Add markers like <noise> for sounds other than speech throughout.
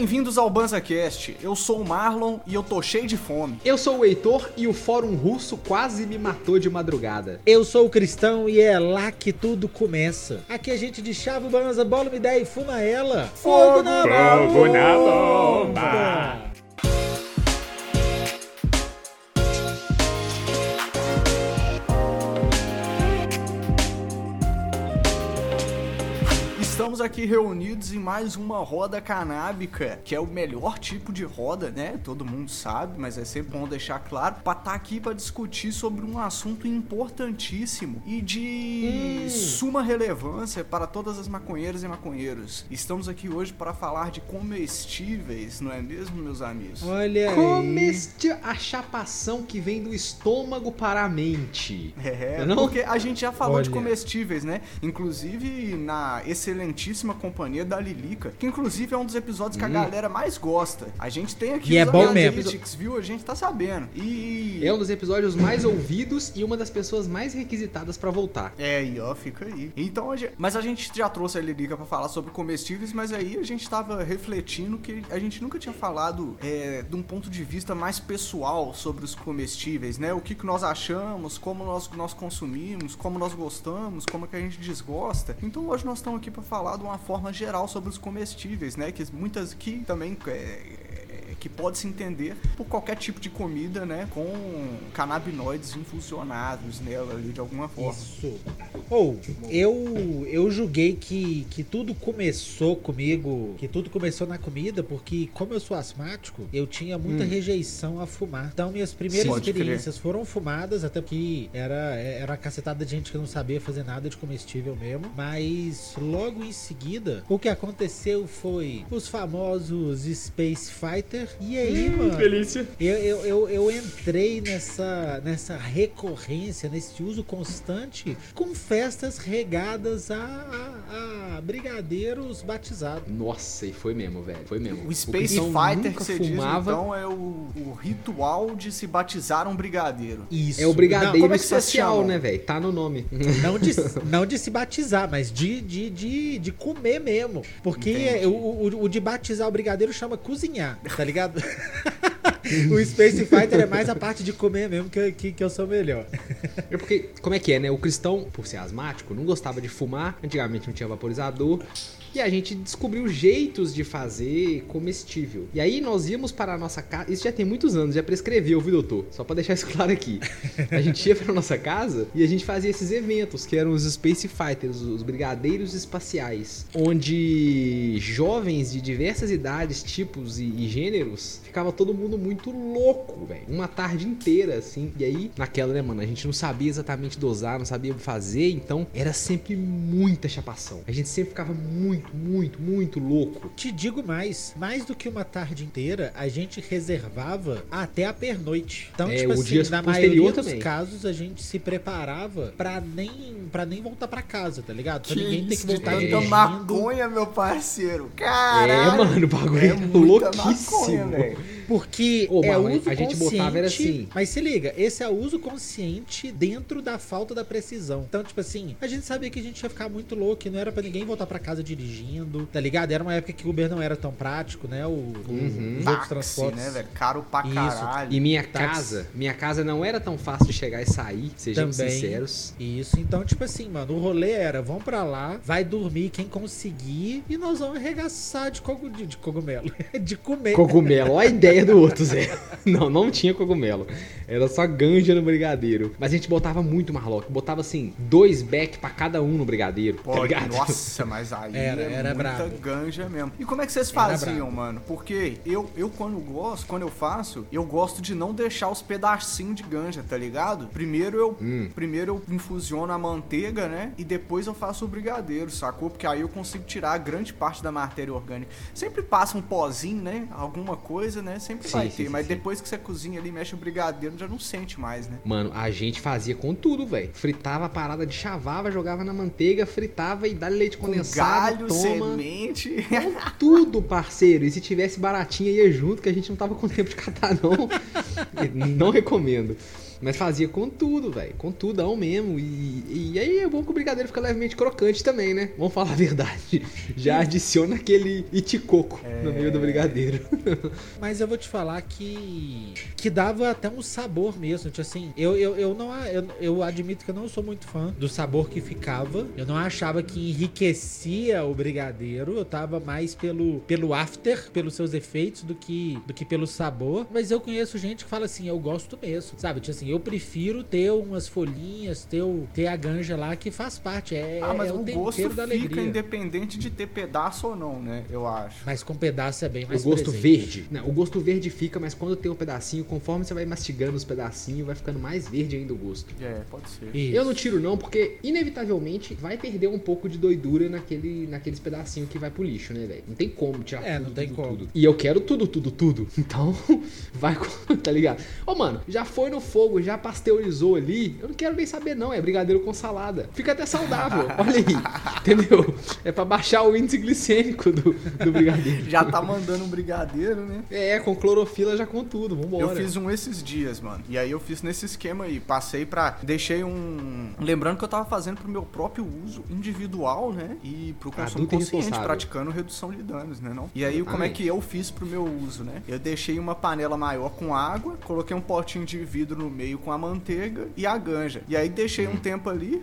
bem-vindos ao BanzaCast. Eu sou o Marlon e eu tô cheio de fome. Eu sou o Heitor e o Fórum Russo quase me matou de madrugada. Eu sou o Cristão e é lá que tudo começa. Aqui a gente de chave o banza, bola uma ideia e fuma ela. Fogo na Fogo na bomba! Estamos aqui reunidos em mais uma roda canábica, que é o melhor tipo de roda, né? Todo mundo sabe, mas é sempre bom deixar claro, para estar tá aqui para discutir sobre um assunto importantíssimo e de hum. suma relevância para todas as maconheiras e maconheiros. Estamos aqui hoje para falar de comestíveis, não é mesmo, meus amigos? Olha Comestível, a chapação que vem do estômago para a mente. É, não? porque a gente já falou Olha. de comestíveis, né? Inclusive na excelente excelentíssima companhia da Lilica, que inclusive é um dos episódios que a hum. galera mais gosta. A gente tem aqui e é bom mesmo. viu? A gente tá sabendo. E é um dos episódios mais ouvidos e uma das pessoas mais requisitadas para voltar. É, e ó, fica aí. Então, a gente... mas a gente já trouxe a Lilica para falar sobre comestíveis, mas aí a gente tava refletindo que a gente nunca tinha falado é, de um ponto de vista mais pessoal sobre os comestíveis, né? O que, que nós achamos, como nós, nós consumimos, como nós gostamos, como é que a gente desgosta. Então hoje nós estamos aqui para falar de uma forma geral sobre os comestíveis, né? Que muitas que também é, que pode se entender por qualquer tipo de comida, né, com canabinoides infusionados nela ali de alguma forma. Isso. Ou oh, eu eu julguei que que tudo começou comigo, que tudo começou na comida, porque como eu sou asmático, eu tinha muita hum. rejeição a fumar. Então minhas primeiras Sim, experiências foram fumadas, até porque era era cacetada de gente que não sabia fazer nada de comestível mesmo, mas logo em seguida, o que aconteceu foi os famosos Space Fighter e aí, hum, mano? Delícia. Eu, eu, eu, eu, entrei nessa, nessa recorrência, nesse uso constante, com festas regadas a, a, a brigadeiros batizados. Nossa, e foi mesmo, velho. Foi mesmo. O Space o Fighter que você fumava... diz, então, é o, o, ritual de se batizar um brigadeiro. Isso. É o brigadeiro não, é espacial, né, velho? Tá no nome. <laughs> Não de, <laughs> não de se batizar, mas de, de, de, de comer mesmo. Porque o, o, o de batizar o brigadeiro chama cozinhar, tá ligado? <laughs> <laughs> o Space Fighter é mais a parte de comer mesmo que, que, que, eu sou melhor. É porque, como é que é, né? O cristão, por ser asmático, não gostava de fumar. Antigamente não tinha vaporizador. E a gente descobriu jeitos de fazer comestível. E aí nós íamos para a nossa casa. Isso já tem muitos anos, já prescreveu, viu, doutor? Só para deixar isso claro aqui. A gente ia para nossa casa e a gente fazia esses eventos, que eram os Space Fighters, os brigadeiros espaciais, onde jovens de diversas idades, tipos e, e gêneros, ficava todo mundo muito louco, velho. Uma tarde inteira, assim. E aí, naquela, né, mano, a gente não sabia exatamente dosar, não sabia fazer, então era sempre muita chapação. A gente sempre ficava muito muito, muito, louco. Te digo mais, mais do que uma tarde inteira, a gente reservava até a pernoite. Então, é, tipo o assim, dia na maioria dos casos, a gente se preparava pra nem, pra nem voltar pra casa, tá ligado? Pra que ninguém ter que voltar é. dirigindo. maconha, meu parceiro. Caralho. É, mano, o bagulho é, é louquíssimo. Maconha, porque Ô, é uso a gente botava era assim. Mas se liga, esse é uso consciente dentro da falta da precisão. Então, tipo assim, a gente sabia que a gente ia ficar muito louco, que não era para ninguém voltar para casa dirigindo, tá ligado? Era uma época que o Uber não era tão prático, né? O, uhum. os outros transportes. né, velho? Caro pra caralho. E minha casa, minha casa não era tão fácil de chegar e sair, sejamos Também, sinceros. Isso, então, tipo assim, mano, o rolê era, vamos para lá, vai dormir quem conseguir e nós vamos arregaçar de, cog... de cogumelo. <laughs> de comer. Cogumelo, olha a ideia do <laughs> Zé. <laughs> Não, não tinha cogumelo. Era só ganja no brigadeiro. Mas a gente botava muito Marlock. Botava assim, dois back pra cada um no brigadeiro. Pô, tá ligado? Nossa, <laughs> mas aí era, é era muita bravo. ganja mesmo. E como é que vocês faziam, mano? Porque eu, eu quando gosto, quando eu faço, eu gosto de não deixar os pedacinhos de ganja, tá ligado? Primeiro eu, hum. primeiro eu infusiono a manteiga, né? E depois eu faço o brigadeiro, sacou? Porque aí eu consigo tirar grande parte da matéria orgânica. Sempre passa um pozinho, né? Alguma coisa, né? Sempre sim, vai sim, ter. Sim, mas depois que você cozinha ali, mexe o brigadeiro, já não sente mais, né? Mano, a gente fazia com tudo, velho. Fritava a parada de chavava, jogava na manteiga, fritava e dá leite condensado. Com galho, toma. semente. Com tudo, parceiro. E se tivesse baratinha, ia junto, que a gente não tava com tempo de catar, não. <laughs> não recomendo. Mas fazia com tudo, velho. Com tudão mesmo. E, e aí é bom que o brigadeiro fica levemente crocante também, né? Vamos falar a verdade. <laughs> Já adiciona aquele iticoco no meio do brigadeiro. <laughs> Mas eu vou te falar que. que dava até um sabor mesmo. Tipo assim, eu, eu, eu não. Eu, eu admito que eu não sou muito fã do sabor que ficava. Eu não achava que enriquecia o brigadeiro. Eu tava mais pelo, pelo after, pelos seus efeitos, do que, do que pelo sabor. Mas eu conheço gente que fala assim, eu gosto mesmo. Sabe? Tipo assim, eu prefiro ter umas folhinhas, ter, o, ter a ganja lá que faz parte. É, Ah, mas é o tempero gosto da fica alegria. independente de ter pedaço ou não, né? Eu acho. Mas com pedaço é bem O mais gosto presente. verde. Não, o gosto verde fica, mas quando tem um pedacinho, conforme você vai mastigando os pedacinhos, vai ficando mais verde ainda o gosto. É, pode ser. Isso. Eu não tiro não, porque inevitavelmente vai perder um pouco de doidura naquele, naqueles pedacinhos que vai pro lixo, né, velho? Não tem como tirar É, tudo, não tem tudo, como. tudo. E eu quero tudo, tudo, tudo. <laughs> Então, <laughs> vai com... tá ligado? Ô, mano, já foi no fogo, já pasteurizou ali, eu não quero nem saber não, é brigadeiro com salada. Fica até saudável, <laughs> olha aí. Entendeu? É pra baixar o índice glicêmico do, do brigadeiro. Já tá mandando um brigadeiro, né? É, com clorofila já com tudo, vambora. Eu fiz um esses dias, mano. E aí eu fiz nesse esquema aí. Passei pra. Deixei um. Lembrando que eu tava fazendo pro meu próprio uso individual, né? E pro consumo Adulto consciente, praticando redução de danos, né? Não? E aí, como é que eu fiz pro meu uso, né? Eu deixei uma panela maior com água, coloquei um potinho de vidro no meio com a manteiga e a ganja. E aí deixei Hum. um tempo ali.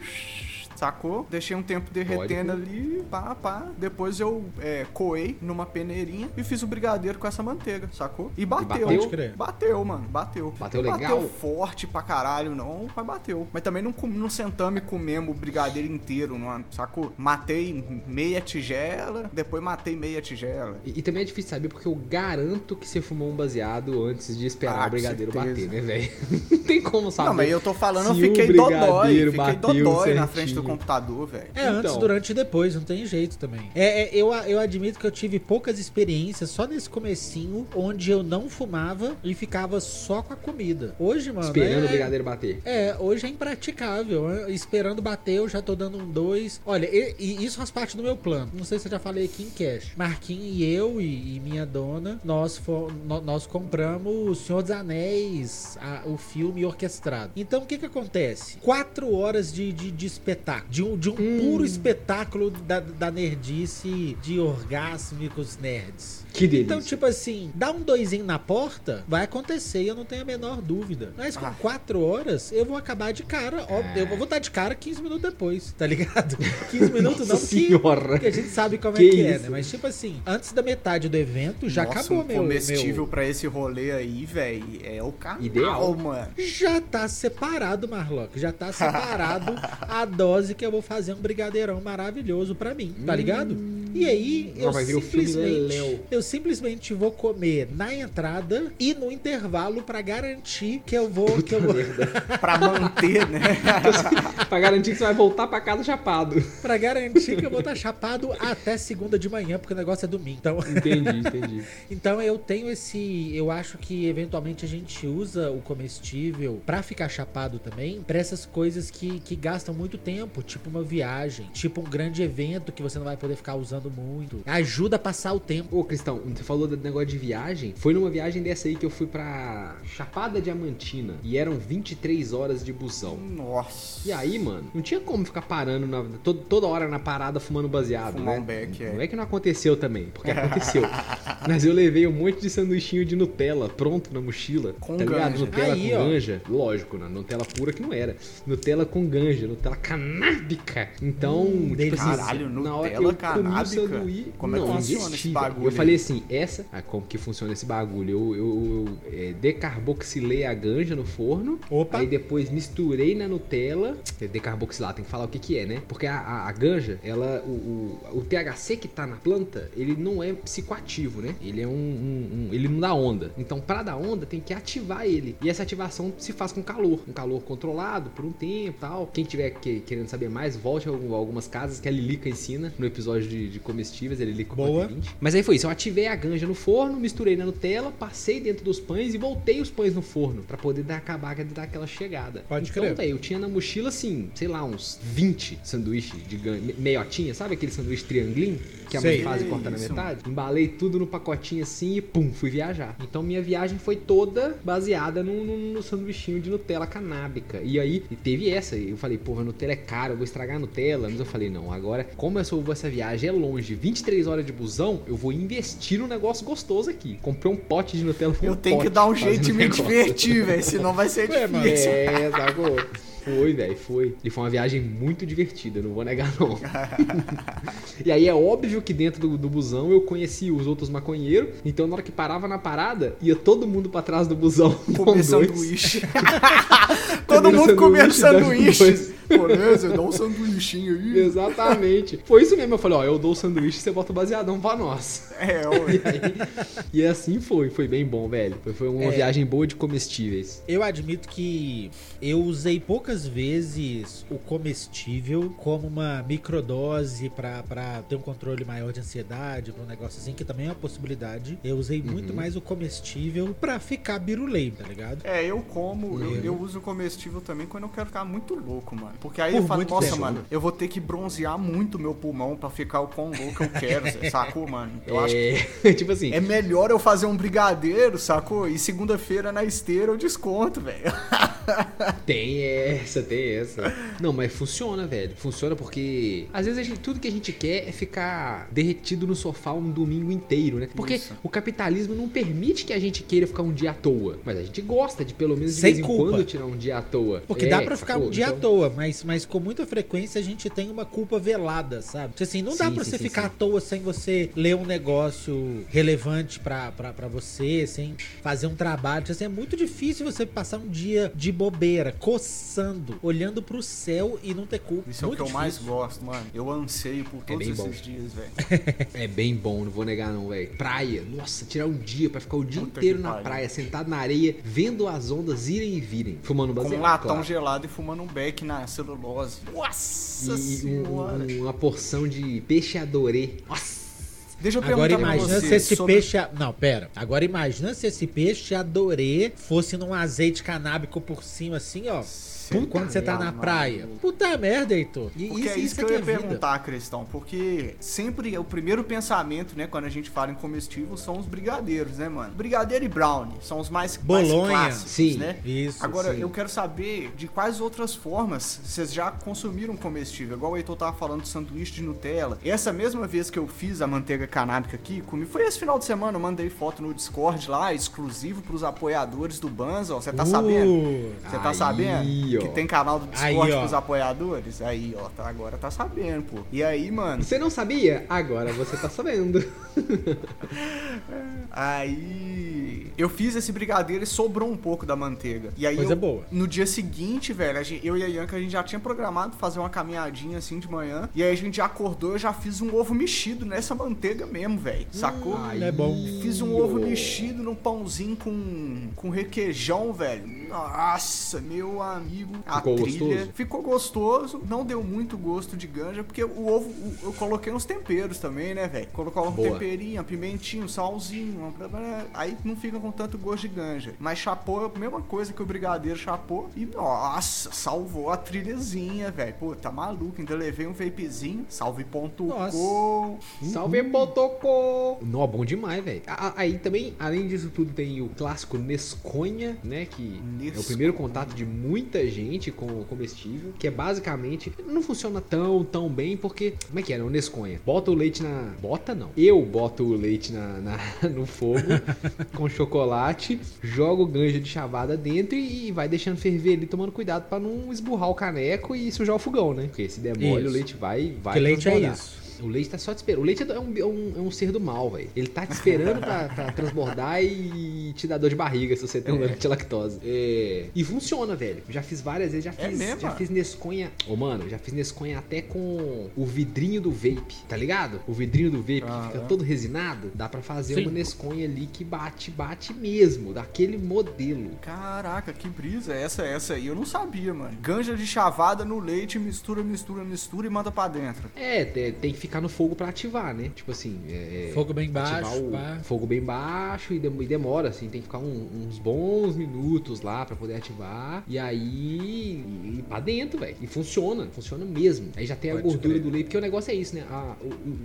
Sacou? Deixei um tempo derretendo ali, pá, pá. Depois eu é, coei numa peneirinha e fiz o brigadeiro com essa manteiga, sacou? E bateu. bateu? Pode crer. Bateu, mano, bateu. Bateu Não legal? Bateu forte pra caralho, não, mas bateu. Mas também não, não sentamos e comemos o brigadeiro inteiro, não, sacou? Matei meia tigela, depois matei meia tigela. E, e também é difícil saber porque eu garanto que você fumou um baseado antes de esperar Ah, o brigadeiro bater, né, velho? <laughs> Não tem como saber. Não, mas eu tô falando, eu fiquei dodói, fiquei bateu dodói na frente do computador, velho. É, antes, Então. durante e depois, não tem jeito também. É, é, eu, eu admito que eu tive poucas experiências só nesse comecinho, onde eu não fumava e ficava só com a comida. Hoje, mano, Esperando é, o brigadeiro bater. É, hoje é impraticável. Esperando bater, eu já tô dando um dois. Olha, e, e isso faz parte do meu plano. Não sei se eu já falei aqui em cash. Marquinhos e eu e, e minha dona, nós, fo- no- nós compramos O Senhor dos Anéis, a- o filme orquestrado. Então, o que que acontece? Quatro horas de, de, de espetáculo. De um, de um puro espetáculo da, da nerdice de orgásmicos nerds. Que delícia. Então, tipo assim, dá um doisinho na porta, vai acontecer, eu não tenho a menor dúvida. Mas com Ah. quatro horas, eu vou acabar de cara. Ó, É. Eu vou estar de cara 15 minutos depois, tá ligado? <laughs> 15 minutos Nossa não, senhora. porque a gente sabe como Que é que é, isso? né? Mas, tipo assim, antes da metade do evento, já Nossa, acabou um meu, comestível meu. pra esse rolê aí, velho, é o canal, Ideal. mano. Já tá separado, Marlock. Já tá separado <laughs> a dose que eu vou fazer um brigadeirão maravilhoso pra mim, tá ligado? E aí, eu vai vir o filme simplesmente, eu simplesmente vou comer na entrada e no intervalo pra garantir que eu vou, que eu vou, <laughs> Pra manter, né? <laughs> pra garantir que você vai voltar pra casa chapado. pra garantir que eu vou estar chapado até segunda de manhã, porque o negócio é domingo. Então, Entendi, <laughs> entendi. Então eu tenho esse. Eu acho que eventualmente a gente usa o comestível pra ficar chapado também, pra essas coisas que, que gastam muito tempo, tipo uma viagem, tipo um grande evento que você não vai poder ficar usando muito. Ajuda a passar o tempo. Ô, Cristão, você falou do negócio de viagem. Foi numa viagem dessa aí que eu fui pra Chapada Diamantina. E eram 23 horas de busão. Nossa. E aí, mano, não tinha como ficar parando na- to- toda hora na parada fumando baseado, Fumar né? um beck, é. Não é que não aconteceu também, porque <laughs> aconteceu. Mas eu levei um monte de sanduichinho de Nutella pronto na mochila. Com tá ligado? ganja. Nutella Aí, com ó. ganja. Lógico, né? Nutella pura que não era. Nutella com ganja, Nutella canábica. Então, Hum, tipo assim, Caralho, na hora que eu Nutella comi o canábica? sanduíche, Como é que funciona esse bagulho Eu falei assim, essa, ah, como que funciona esse bagulho? Eu, eu, eu, é, decarboxilei a ganja no forno, Opa. aí depois misturei na Nutella, é, decarboxilar, tem que falar o que que é, né? Porque a, a, a ganja, ela, o, o, o THC que tá na planta, ele não é psicoativo, né? Ele é um, um- um- ele não dá onda. Então, pra dar onda, tem que ativar ele. E essa ativação se faz com calor, um calor controlado por um tempo, tal. Quem tiver que- querendo saber mais, volte a algum- algumas casas que a Lilica ensina no episódio de, de comestíveis, ele licou Boa. 20. Mas aí foi isso, eu ativei a ganja no forno, misturei na Nutella, passei dentro dos pães e voltei os pães no forno pra poder dar acabar de dar aquela chegada. Pode então, crer. velho, eu tinha na mochila assim, sei lá, uns 20 sanduíches de ganja, me- meiotinha, sabe aquele sanduíche triangulinho que a mãe faz e corta na metade? Embalei tudo no pacotinho assim e pum, fui viajar. Então minha viagem foi toda baseada no, no, no sanduichinho de Nutella canábica. E aí e teve essa. Eu falei, porra, Nutella é caro, eu vou estragar a Nutella. Mas eu falei, não, agora, como essa, essa viagem é longe, 23 horas de busão, eu vou investir num negócio gostoso aqui. Comprei um pote de Nutella. Eu um tenho que dar um jeito de me divertir, velho. Senão vai ser <laughs> Ué, difícil. É, sacou? Foi, velho, foi. E foi uma viagem muito divertida, não vou negar, não. <laughs> e aí é óbvio que dentro do, do busão eu conheci os outros maconheiros, então na hora que parava na parada, ia todo mundo pra trás do busão. <laughs> com Comer sanduíche. Todo mundo comendo sanduíche, Beleza, dá um sanduichinho aí. Exatamente. Foi isso mesmo, eu falei, ó, eu dou o sanduíche e você bota o baseadão pra nós. É. <laughs> E, aí, e assim foi, foi bem bom, velho. Foi, foi uma É. viagem boa de comestíveis. Eu admito que eu usei poucas vezes o comestível como uma microdose pra, pra ter um controle maior de ansiedade, pra um negócio assim, que também é uma possibilidade. Eu usei muito mais o comestível pra ficar birulei, tá ligado? É, eu como, eu, Uhum. eu uso comestível também quando eu quero ficar muito louco, mano. Porque aí Por eu falo, muito nossa, tempo. mano, eu vou ter que bronzear muito meu pulmão pra ficar o quão louco eu quero, <laughs> sacou, mano? Eu acho que É, <laughs> tipo assim, é melhor eu fazer um brigadeiro, sacou? E segunda-feira na esteira eu desconto, velho. <laughs> Tem essa, tem essa. Não, mas funciona, velho. Funciona porque às vezes a gente- tudo que a gente quer é ficar derretido no sofá um domingo inteiro, né? Porque Isso. o capitalismo não permite que a gente queira ficar um dia à toa. Mas a gente gosta de pelo menos de Sem vez em culpa. quando tirar um dia à toa. Porque É, dá pra ficar sacou? um dia à Então- toa, mas, mas com muita frequência a gente tem uma culpa velada, sabe? Tipo Assim, não dá Sim, pra sim, você sim, ficar sim. à toa sem você ler um negócio relevante pra, pra, pra você, sem fazer um trabalho. Tipo Assim, é muito difícil você passar um dia de bobeira, coçando, olhando pro céu e não ter culpa. Isso é o que eu mais gosto, mano. Eu anseio por todos bem bom. esses dias, velho. <laughs> É bem bom, não vou negar não, velho. Praia, nossa, tirar um dia pra ficar o dia Puta inteiro na pariu. praia, sentado na areia, vendo as ondas irem e virem, fumando Com baseado. um latão claro. gelado e fumando um beck na celulose. Nossa E senhora. um- uma porção de peixe adorê. Nossa! Deixa eu Agora perguntar pra imagina você se esse sobre- peixe. a- Não, pera. Agora imagina se esse peixe adorê fosse num azeite canábico por cima, assim, ó. Puta quando você tá na merda, praia. mano. Puta merda, Heitor. E Porque isso, é isso, isso que eu aqui ia é vida. perguntar, Cristão. Porque sempre é o primeiro pensamento, né, quando a gente fala em comestível, são os brigadeiros, né, mano? Brigadeiro e brownie são os mais, mais Bolonha. clássicos, Sim. né? Isso. Agora, sim. eu quero saber de quais outras formas vocês já consumiram comestível. Igual o Heitor tava falando de sanduíche de Nutella. Essa mesma vez que eu fiz a manteiga canábica aqui, comi, foi esse final de semana, eu mandei foto no Discord lá, exclusivo pros apoiadores do Banza, ó. Você tá Uh, sabendo? Você tá Aí, sabendo? Ó. Que tem canal do Aí, Discord pros apoiadores? Aí, ó, tá- agora tá sabendo, pô. E aí, mano, Você não sabia? Agora você tá sabendo. <laughs> aí eu fiz esse brigadeiro e sobrou um pouco da manteiga. E aí Coisa eu- boa. no dia seguinte, velho, gente- eu e a Yanka, a gente já tinha programado fazer uma caminhadinha assim de manhã. E aí a gente já acordou, eu já fiz um ovo mexido nessa manteiga mesmo, velho. Sacou? Hum, é bom. Fiz um ovo mexido num pãozinho com, com requeijão, velho. Nossa, meu amigo. A Ficou trilha gostoso? ficou gostoso. Não deu muito gosto de ganja, porque o ovo, o- eu coloquei uns temperos também, né, velho? Colocou um Boa. temperinho, um salzinho. uma- Aí não fica com tanto gosto de ganja. Mas chapou, a mesma coisa que o brigadeiro chapou. E nossa, salvou a trilhazinha, velho. Pô, tá maluco. Ainda levei um vapezinho. Salve ponto Nossa. com. Salve, Potocô! Nó, bom demais, velho. Aí também, além disso tudo, tem o clássico Nesconha, né? Que é o primeiro contato de muita gente com o comestível. Que é basicamente. Não funciona tão, tão bem, porque. Como é que é, né? O Nesconha. Bota o leite na. Bota não. Eu boto o leite na, na- <laughs> no fogo <laughs> com chocolate, jogo ganja de chavada dentro e, e vai deixando ferver ali, tomando cuidado pra não esburrar o caneco e sujar o fogão, né? Porque se der mole, Isso. o leite vai. vai Que leite é isso. O leite tá só te esperando. O leite é um, é um, é um ser do mal, velho. Ele tá te esperando pra, pra transbordar e te dar dor de barriga se você tem um leite de lactose. É. E funciona, velho. Já fiz várias vezes, já É fiz, mesmo, já mano? fiz Nesconha. Ô, mano, já fiz Nesconha até com o vidrinho do vape, tá ligado? O vidrinho do vape que Aham. fica todo resinado. Dá pra fazer Sim. uma Nesconha ali que bate, bate mesmo, daquele modelo. Caraca, que brisa. Essa, essa aí eu não sabia, mano. Ganja de chavada no leite, mistura, mistura, mistura e manda pra dentro. É, te- tem que ficar no fogo pra ativar, né? Tipo assim, é, Fogo bem ativar baixo, o fogo bem baixo e, dem- e demora, assim, tem que ficar um- uns bons minutos lá pra poder ativar. E aí, e, pra dentro, velho. E funciona, funciona mesmo. Aí já tem a Pode gordura crer. do leite, porque o negócio é isso, né? A-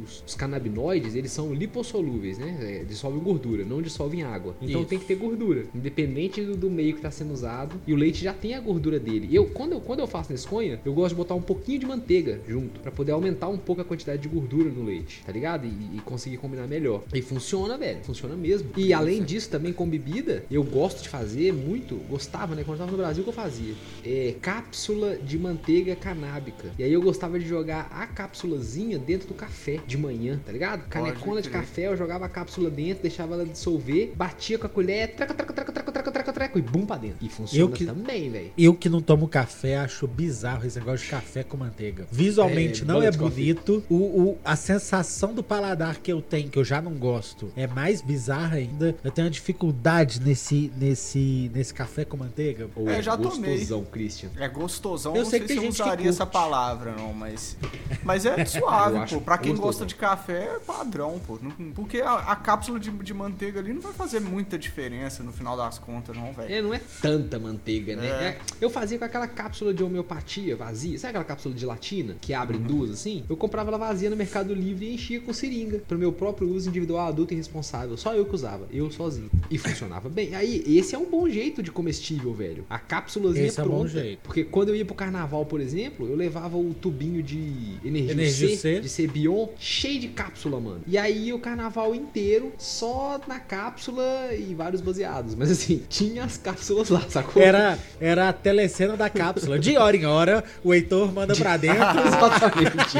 os, os canabinoides, eles são lipossolúveis, né? É, dissolvem gordura, não dissolvem água. Então Isso. tem que ter gordura, independente do, do meio que tá sendo usado. E o leite já tem a gordura dele. Eu, quando eu, quando eu faço Nesconha, eu gosto de botar um pouquinho de manteiga junto, pra poder aumentar um pouco a quantidade de gordura no leite, tá ligado? E, e conseguir combinar melhor. E funciona, velho, funciona mesmo. E além disso, também com bebida, eu gosto de fazer muito, gostava, né? Quando eu tava no Brasil que eu fazia. É, cápsula de manteiga canábica. E aí eu gostava de jogar a cápsulazinha dentro do café de manhã, tá ligado? Canecona de café, eu jogava a cápsula dentro, deixava ela dissolver, batia com a colher, treca, treca, treca, treca, treca, treca, treca, e bum pra dentro. E funciona Eu que- também, velho. Eu que não tomo café, acho bizarro esse negócio de café com manteiga. Visualmente É, não é bonito. O, o- a sensação do paladar que eu tenho, que eu já não gosto, é mais bizarra ainda. Eu tenho uma dificuldade nesse, nesse, nesse café com manteiga. Ou É, é, já tomei. gostosão, Christian. É gostosão, Eu não sei sei, que se tem eu gente que usaria essa palavra, não, mas. Mas é <laughs> suave, pô. Pra quem gosta de café, é padrão, pô. Porque a, a cápsula de, de manteiga ali não vai fazer muita diferença no final das contas, não, velho. É, não é tanta manteiga, né? É. É, eu fazia com aquela cápsula de homeopatia vazia. Sabe aquela cápsula de gelatina que abre Uhum. duas assim? Eu comprava ela vazia no Mercado Livre e enchia com seringa. Pro meu próprio uso individual, adulto e responsável. Só eu que usava. Eu sozinho. E funcionava bem. Aí, esse é um bom jeito de comestível, velho. A cápsulazinha Esse é um pronta. bom jeito. Porque quando eu ia pro carnaval, por exemplo, eu levava o tubinho de energia, Energia C, C. de Cebion, cheio de cápsula, mano. E aí o carnaval inteiro só na cápsula e vários baseados. Mas assim, <laughs> tinha as cápsulas lá, sacou? Era, era a telecena da cápsula. De hora em hora, o Heitor manda pra <laughs> dentro. Exatamente.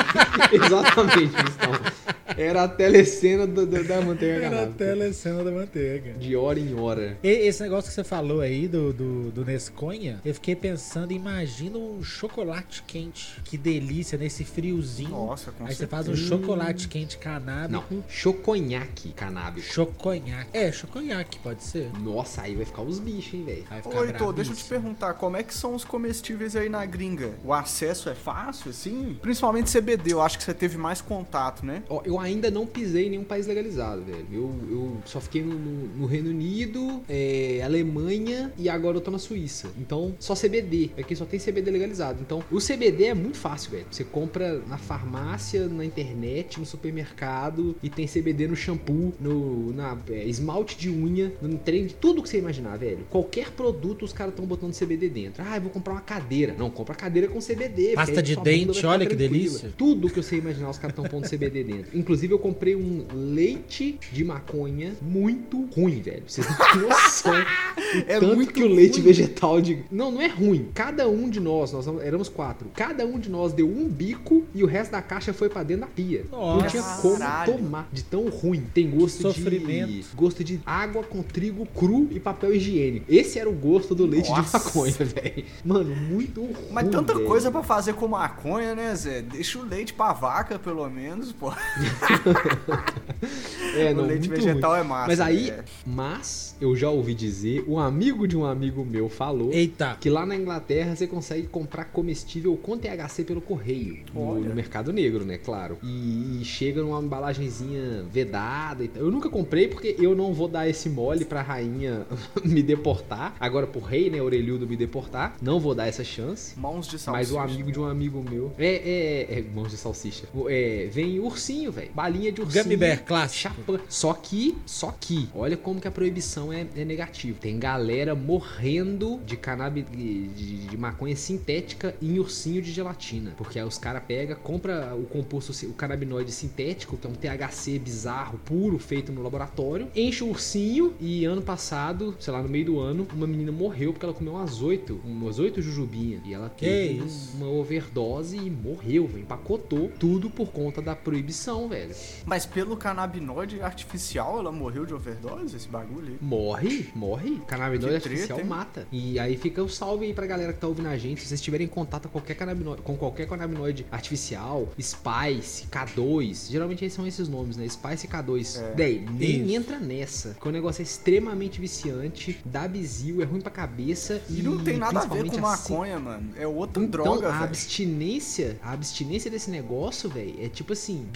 Exatamente, Cristão. Era a telecena do- do- da manteiga Era a telecena da manteiga. De hora em hora. E- Esse negócio que você falou aí do, do, do Nesconha, eu fiquei pensando, imagina um chocolate quente. Que delícia, nesse friozinho. Nossa, com Aí você certeza. faz um chocolate quente canábico. Não, choconhaque canábico. Choconhaque. É, choconhaque, pode ser. Nossa, aí vai ficar os bichos, hein, velho. Vai ficar Ô, Heitor, deixa eu te perguntar, como é que são os comestíveis aí na gringa? O acesso é fácil, assim? Principalmente CBD, eu acho que você teve mais contato, né? Ó, eu ainda não pisei em nenhum país legalizado, velho. Eu, eu só fiquei no, no- no Reino Unido, é, Alemanha e agora eu tô na Suíça. Então, só CBD. Aqui só tem CBD legalizado. Então, o CBD é muito fácil, velho. Você compra na farmácia, na internet, no supermercado e tem CBD no shampoo, no na é, esmalte de unha, no trem tudo que você imaginar, velho. Qualquer produto os caras estão botando CBD dentro. Ah, eu vou comprar uma cadeira. Não, compra cadeira com CBD. Pasta de dente, olha que tranquila. delícia. Tudo que você imaginar, os caras estão pondo CBD dentro. Inclusive, eu comprei um leite de maconha muito ruim, velho. Vocês não têm noção. <laughs> É tanto muito que o leite ruim. vegetal de. Não, não é ruim. Cada um de nós, nós éramos quatro. Cada um de nós deu um bico e o resto da caixa foi pra dentro da pia. Não Nossa. tinha como Caralho. tomar. De tão ruim. Tem gosto Sofrimento. de. Gosto de água com trigo cru e papel higiênico. Esse era o gosto do leite Nossa. de maconha, velho. Mano, muito ruim. Mas tanta velho. coisa pra fazer com maconha, né, Zé? Deixa o leite pra vaca, pelo menos, pô. <laughs> <laughs> É, o não, leite muito vegetal ruim. é massa. Mas aí, né? mas eu já ouvi dizer, um amigo de um amigo meu falou Eita. que lá na Inglaterra você consegue comprar comestível com THC pelo correio. No, no mercado negro, né? Claro. E, e chega numa embalagenzinha vedada e tal. Eu nunca comprei porque eu não vou dar esse mole pra rainha <laughs> me deportar. Agora pro rei, né? Orelhudo me deportar. Não vou dar essa chance. Mãos de salsicha. Mas o amigo de um amigo meu. É, é, é mãos de salsicha. O- É, vem ursinho, velho. Balinha de ursinho. Gummy bear clássico. Chapa. Só que, só que, olha como que a proibição é, é negativa. Tem galera morrendo de cannabis, de, de- de maconha sintética em ursinho de gelatina. Porque aí os caras pegam, compra o composto, o canabinoide sintético, que é um THC bizarro, puro, feito no laboratório, enche o ursinho e ano passado, sei lá, no meio do ano, uma menina morreu porque ela comeu umas oito, umas oito jujubinhas. E ela teve uma overdose e morreu, velho. Empacotou tudo por conta da proibição, velho. Mas pelo canabinoide artificial, ela morreu de overdose, esse bagulho aí? Morre, morre. Canabinoide Que treta, artificial hein? mata. E aí fica o salve aí pra galera que tá ouvindo a gente. Se vocês tiverem contato com qualquer canabinoide, com qualquer canabinoide artificial, Spice, K2, geralmente são esses nomes, né? Spice e K2. É. Daí, nem Isso. entra nessa. Porque o negócio é extremamente viciante, dá bizil, é ruim pra cabeça. E não tem nada a ver principalmente com assim- maconha, mano. É outra então, droga, a velho. abstinência, a abstinência desse negócio, velho, é tipo assim,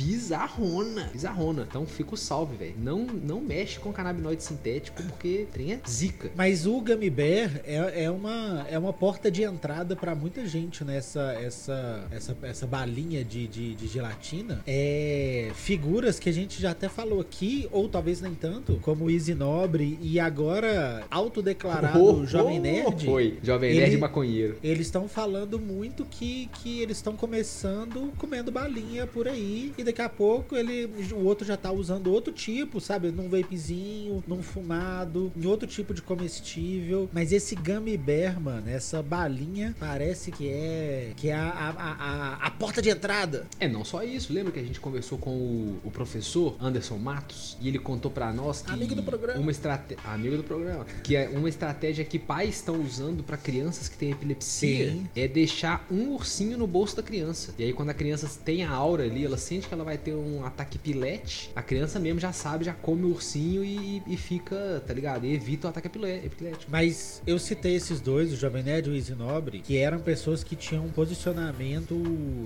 bizarrona. Bizarrona. Então fica o salve, velho. Não, não mexe com canabinoide sintético, porque trem é zica. Mas o Gummy Bear é, é, uma, é uma porta de entrada pra muita gente nessa essa, essa, essa balinha de, de, de gelatina. É figuras que a gente já até falou aqui, ou talvez nem tanto, como o Easy Nobre e agora autodeclarado Oh, Jovem oh, Nerd. Foi. Jovem Ele- Nerd e maconheiro. Eles estão falando muito que, que eles estão começando comendo balinha por aí. E daqui a pouco ele, o outro já tá usando outro tipo, sabe? Num vapezinho, num fumado, em outro tipo de comestível. Mas esse Gummy Bear, mano, essa balinha parece que é que é a, a, a, a- porta de entrada. É, não só isso. Lembra que a gente conversou com o, o professor Anderson Matos? E ele contou pra nós que. Amigo do programa. Uma estratégia. Amigo do programa. Que é uma estratégia que pais estão usando pra crianças que têm epilepsia Sim. é deixar um ursinho no bolso da criança. E aí, quando a criança tem a aura ali, ela sente que ela vai ter um ataque pilete, a criança mesmo já sabe, já come o ursinho e, e fica, tá ligado? E evita o ataque epilético. Mas eu citei esses dois, o Jovem Nerd e o Easy Nobre, que eram pessoas que tinham um posicionamento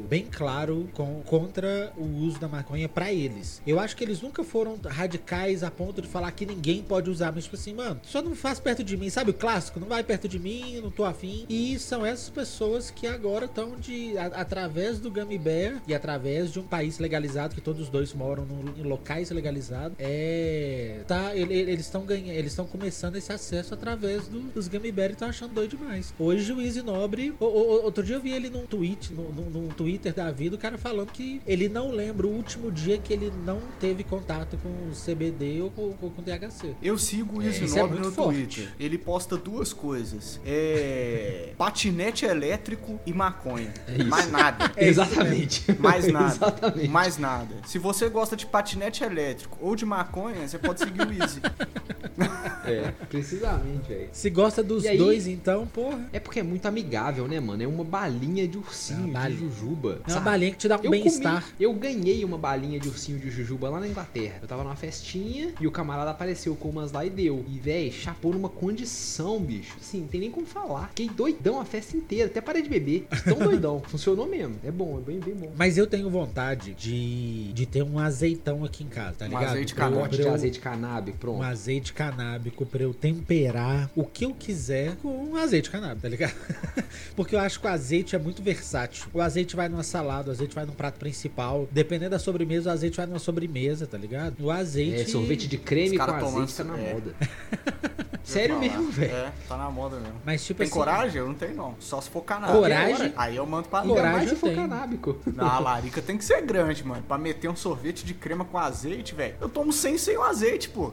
bem claro com- contra o uso da maconha pra eles. Eu acho que eles nunca foram radicais a ponto de falar que ninguém pode usar, mas tipo assim, mano, só não faz perto de mim, sabe o clássico? Não vai perto de mim, não tô afim. E são essas pessoas que agora estão de a- através do Gummy Bear e através de um país legalizado que todos os dois moram num- em locais legalizados, é tá ele- ele- eles estão ganhando, eles estão começando esse acesso através do- dos Bear e estão achando doido demais. Hoje o Easy Nobre, o- o- outro dia eu vi ele num tweet, num, num- Twitter da vida, o cara falando que ele não lembra o último dia que ele não teve contato com o CBD ou com, com, com THC. Eu sigo o Easy é Nobre muito no forte. Twitter. Ele posta duas coisas. É. <laughs> Patinete elétrico e maconha. É isso. Mais nada. <laughs> Exatamente. Mais nada. <laughs> Exatamente. Mais nada. Se você gosta de patinete elétrico ou de maconha, você pode seguir o Easy. <laughs> É, precisamente, velho. Se gosta dos aí- dois, então, porra. É porque é muito amigável, né, mano? É uma balinha de ursinho, É de jujuba. É uma sabe? balinha que te dá um Eu bem-estar. Eu ganhei uma balinha de ursinho de jujuba lá na Inglaterra. Eu tava numa festinha e o camarada apareceu com umas lá e deu. E, véi, chapou numa condição, bicho. Assim, não tem nem como falar. Fiquei doidão a festa inteira. Até parei de beber. Tão doidão. <laughs> Funcionou mesmo. É bom, é bem, bem bom. Mas eu tenho vontade de, de ter um azeitão aqui em casa, tá Um ligado? azeite Um canábico. pra de eu- azeite canábico, pronto. Um azeite canábico pra eu temperar o que eu quiser com um azeite canábico, tá ligado? <laughs> Porque eu acho que o azeite é muito versátil. O azeite vai numa salada, o azeite vai num prato principal. Dependendo da sobremesa, o azeite vai numa sobremesa, tá ligado? O azeite. É, sorvete de creme Os com cara tomando azeite tá na é. moda. <laughs> Sério mesmo, velho. É, tá na moda mesmo. Mas tipo Tem assim. coragem? Eu não tenho, não. Só se for canábico. Coragem? Aí eu mando pra Coragem mais se for tenho. canábico. Não, a <laughs> larica tem que ser grande, mano. Pra meter um sorvete de crema com azeite, velho. Eu tomo sem sem o azeite, pô.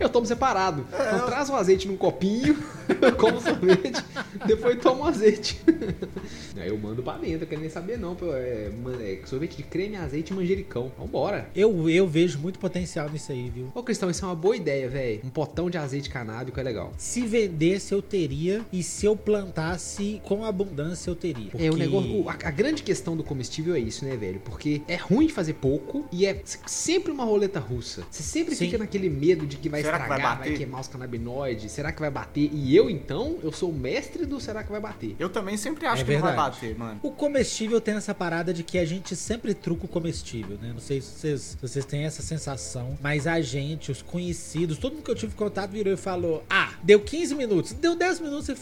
Eu tomo separado. Então traz o azeite num copinho, eu <laughs> como <laughs> sorvete, depois tomo o azeite. Aí eu mando pra dentro, eu quero nem saber não. Pô, é, é sorvete de creme, azeite e manjericão. Vambora. Eu, eu vejo muito potencial nisso aí, viu? Ô Cristão, isso é uma boa ideia, velho. Um potão de azeite canábico é legal. Se vendesse, eu teria. E se eu plantasse com abundância, eu teria. É, o Porque- negócio. o- A, a grande questão do comestível é isso, né, velho? Porque é ruim fazer pouco e é sempre uma roleta russa. Você sempre Sim. fica naquele medo de que vai Será que vai bater? queimar os canabinoides. Será que vai bater? E eu, então, eu sou o mestre do será que vai bater. Eu também sempre acho É que não vai bater, mano. O comestível tem essa parada de que a gente sempre truca o comestível, né? Não sei se vocês, se vocês têm essa sensação, mas a gente, os conhecidos, todo mundo que eu tive contato virou e falou: Ah, deu 15 minutos, deu 10 minutos, você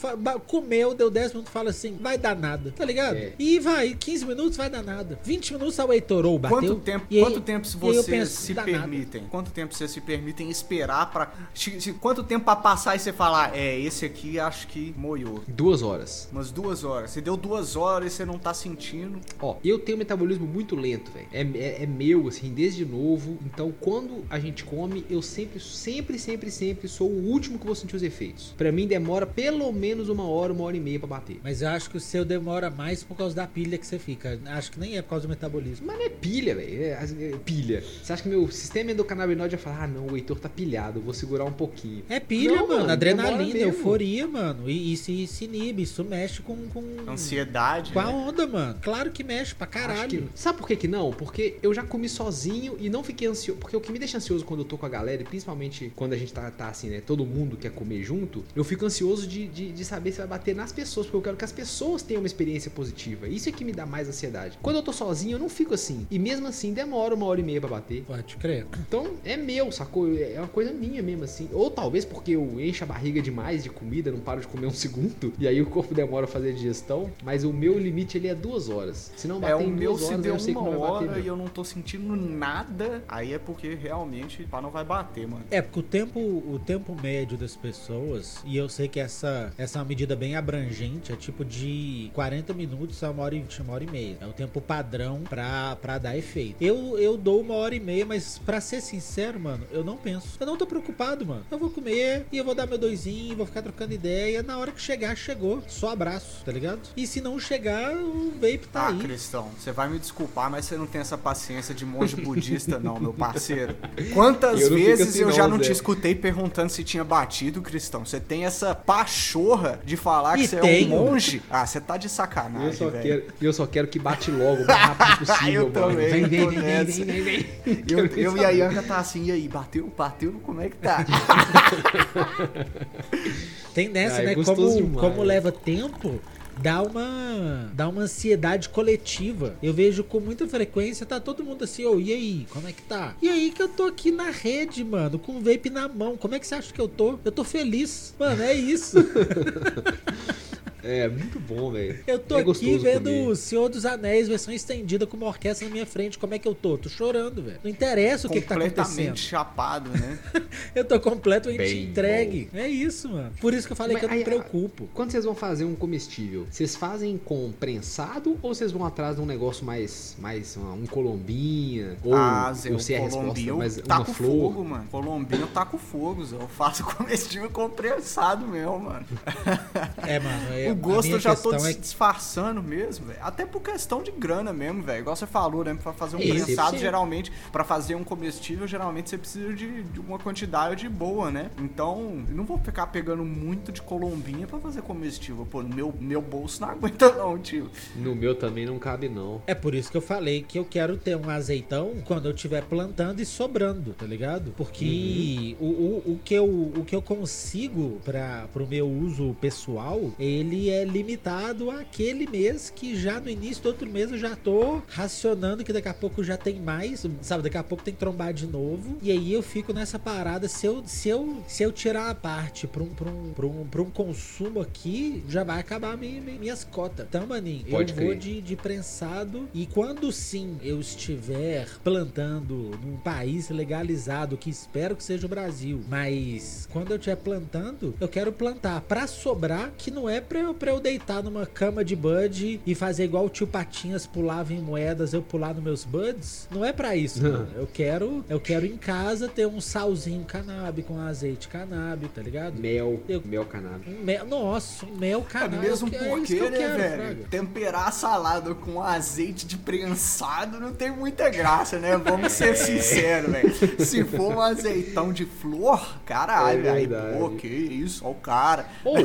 comeu, deu 10 minutos, fala assim: vai dar nada, tá ligado? É. E vai, 15 minutos vai dar nada. 20 minutos o Heitorou bateu. Quanto tempo, e aí- quanto tempo se e aí eu vocês penso, se dá nada. permitem? Quanto tempo vocês se permitem esperar pra se- quanto tempo pra passar e você falar, é, esse aqui acho que moiou. Duas horas. Umas duas horas. Você deu duas horas e você não tá sentindo. Ó, eu tenho um metabolismo muito lento, velho. É, é, é meu, assim, desde novo. Então, quando a gente come, eu sempre, sempre, sempre, sempre sou o último que vou sentir os efeitos. Pra mim, demora pelo menos uma hora, uma hora e meia pra bater. Mas eu acho que o seu demora mais por causa da pilha que você fica. Acho que nem é por causa do metabolismo. Mas não é pilha, velho. É, é pilha. Você acha que meu sistema endocannabinoide vai falar, ah, não, o Heitor tá pilhado, eu vou segurar um pouquinho. É pilha, Não, mano. mano, Adrenalina, euforia, mano. E isso se, se inibe, isso mexe com. com... Ansiedade. Com a né? onda, mano. Claro que mexe pra caralho. que- Sabe por que que não? Porque eu já comi sozinho e não fiquei ansioso. Porque o que me deixa ansioso quando eu tô com a galera, e principalmente quando a gente tá, tá assim, né? Todo mundo quer comer junto, eu fico ansioso de, de, de saber se vai bater nas pessoas, porque eu quero que as pessoas tenham uma experiência positiva. Isso é que me dá mais ansiedade. Quando eu tô sozinho, eu não fico assim. E mesmo assim, demora uma hora e meia pra bater. Pode crer. Então é meu, sacou? É uma coisa minha mesmo, assim. Ou talvez porque eu encho a barriga demais de comida, não paro de comer um <laughs> segundo, e aí o corpo demora a fazer a digestão. Mas o meu limite ele é duas horas. Se não É, bater o em meu duas se horas, deu eu sei que uma não vai bater. hora e eu não tô sentindo nada, aí é porque realmente pá, não vai bater, mano. É, porque o tempo, o tempo médio das pessoas, e eu sei que essa, essa é uma medida bem abrangente, é tipo de 40 minutos a uma hora e, uma hora e meia. É o tempo padrão pra, pra dar efeito. Eu, eu dou uma hora e meia, mas pra ser sincero, mano, eu não penso. Eu não tô preocupado, mano. Eu vou comer e eu vou dar meu doisinho, vou ficar trocando ideia. Na hora que chegar, chegou. Só abraço, tá ligado? E se não chegar, o vape tá ah, aí. Cristão, você vai me desculpar, mas você não tem essa paciência de monge budista, não, meu parceiro. Quantas Eu vezes assim eu não, já não Zé. te escutei perguntando se tinha batido, Cristão? Você tem essa pachorra de falar que E você é um monge? Ah, você tá de sacanagem, eu só, velho. quero, e eu só quero que bate logo, o mais rápido possível, <laughs> Eu também, Vem, vem, vem, vem, vem, vem, vem. Eu, eu e a. Yanka tá assim, e aí, bateu, bateu, como é que tá? <laughs> <laughs> Tem nessa, Ah, é né? Como, demais. como leva tempo, dá uma, dá uma ansiedade coletiva. Eu vejo com muita frequência, tá todo mundo assim, ô, e aí, como é que tá? E aí que eu tô aqui na rede, mano, com o vape na mão. Como é que você acha que eu tô? Eu tô feliz. Mano, é isso. <laughs> É, muito bom, velho. Eu tô É aqui vendo comer. o Senhor dos Anéis, versão estendida, com uma orquestra na minha frente. Como é que eu tô? Tô chorando, velho. Não interessa o que, que tá acontecendo. Completamente chapado, né? <laughs> Eu tô completamente Bem entregue. É isso, mano. Por isso que eu falei Mas que eu não me aí, preocupo. Quando vocês vão fazer um comestível, vocês fazem com prensado ou vocês vão atrás de um negócio mais, mais uma- um colombinha ou ah, Zé, eu o sei a resposta, colombinho mas tá uma com flor. fogo, mano. Colombinho tá com fogo, Zé. Eu faço <laughs> comestível com prensado mesmo, mano. É, mano. <laughs> é- o gosto eu já tô questão é dis- disfarçando mesmo, velho. Até por questão de grana mesmo, velho. Igual você falou, né? Pra fazer um Isso, prensado, sim. geralmente, pra fazer um comestível, geralmente você precisa de, de uma quantidade boa, né? Então, eu não vou ficar pegando muito de colombinha pra fazer comestível. Pô, no meu, meu bolso não <laughs> aguenta não, tio. No meu também não cabe não. É por isso que eu falei que eu quero ter um azeitão quando eu estiver plantando e sobrando, tá ligado? Porque o, o, o, que eu, o que eu consigo para pro meu uso pessoal, ele é limitado àquele mês que já no início do outro mês eu já tô racionando que daqui a pouco já tem mais, sabe? Daqui a pouco tem que trombar de novo. E aí eu fico nessa parada. Se eu, se eu, se eu tirar a parte pra um, pra um, pra um, pra um consumo aqui, já vai acabar mi- mi- minhas cotas. Então, maninho, Pode eu vou crer. de, de prensado. E quando sim eu estiver plantando num país legalizado, que espero que seja o Brasil, mas quando eu estiver plantando, eu quero plantar pra sobrar, que não é pra eu, pra eu deitar numa cama de bud e fazer igual o tio Patinhas pulava em moedas, eu pular nos meus buds. Não é pra isso, mano. <laughs> Eu quero, eu quero em casa ter um salzinho canábico, com azeite canábico, tá ligado? Mel, Eu- mel canábico. Um mel, nossa, um mel É canábico. mesmo é isso porque, que eu né, quero, velho? Fraga. Temperar a salada com azeite de prensado não tem muita graça, né? Vamos ser <laughs> sinceros, velho. Se for um azeitão de flor, caralho, É aí, pô, que isso, ó o cara. Ou,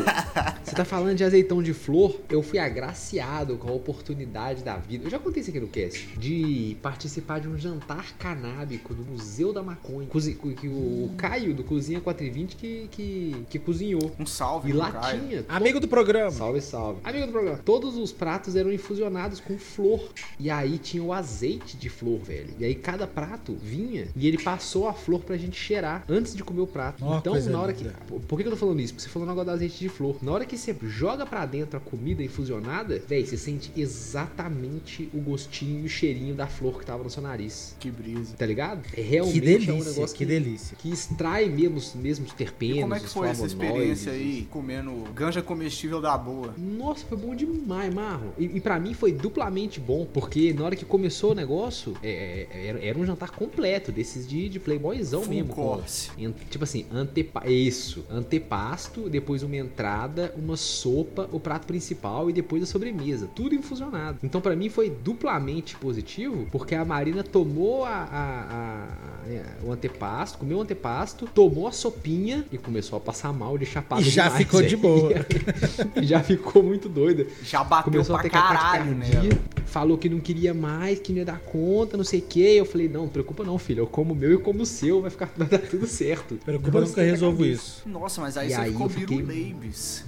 você tá falando de azeitão de flor, eu fui agraciado com a oportunidade da vida. Eu já contei isso aqui no cast. De participar de um jantar canábico no Museu da Maconha. Cozi- Que o Caio do Cozinha 420 que, que, que cozinhou. Um salve, E lá Caio. tinha. Amigo do programa. Salve, salve. Amigo do programa. Todos os pratos eram infusionados com flor. E aí tinha o azeite de flor, velho. E aí cada prato vinha e ele passou a flor pra gente cheirar antes de comer o prato. Ó, então, na hora que. Por por que que eu tô falando isso? Porque você falou um negócio do azeite de flor. Na hora que você joga joga pra dentro a comida infusionada, velho, você sente exatamente o gostinho e o cheirinho da flor que tava no seu nariz. Que brisa. Tá ligado? É realmente Que delícia, é um negócio que delícia. que extrai mesmo, mesmo os terpenos, E como é que foi essa experiência aí, comendo ganja comestível da boa? Nossa, foi bom demais, Marlon. E, e para mim foi duplamente bom, porque na hora que começou o negócio, é, é, era, era um jantar completo, desses de, de playboyzão Full mesmo. com- course. en- tipo assim, antepa isso, antepasto, depois uma entrada, uma sopa, o prato principal e depois a sobremesa. Tudo infusionado. Então pra mim foi duplamente positivo, porque a Marina tomou a, a- a- a- o antepasto, comeu o antepasto, tomou a sopinha e começou a passar mal de chapado E já demais, ficou de velho. boa. <laughs> E já ficou muito doida. Já bateu Começou a pra ter caralho, né? falou que não queria mais, que não ia dar conta, não sei o que. Eu falei, não, não preocupa não, filho. Eu como o meu e como o seu, vai ficar <laughs> vai dar tudo certo. Preocupa, eu nunca resolvo isso. Nossa, mas aí E você aí ficou eu fiquei-.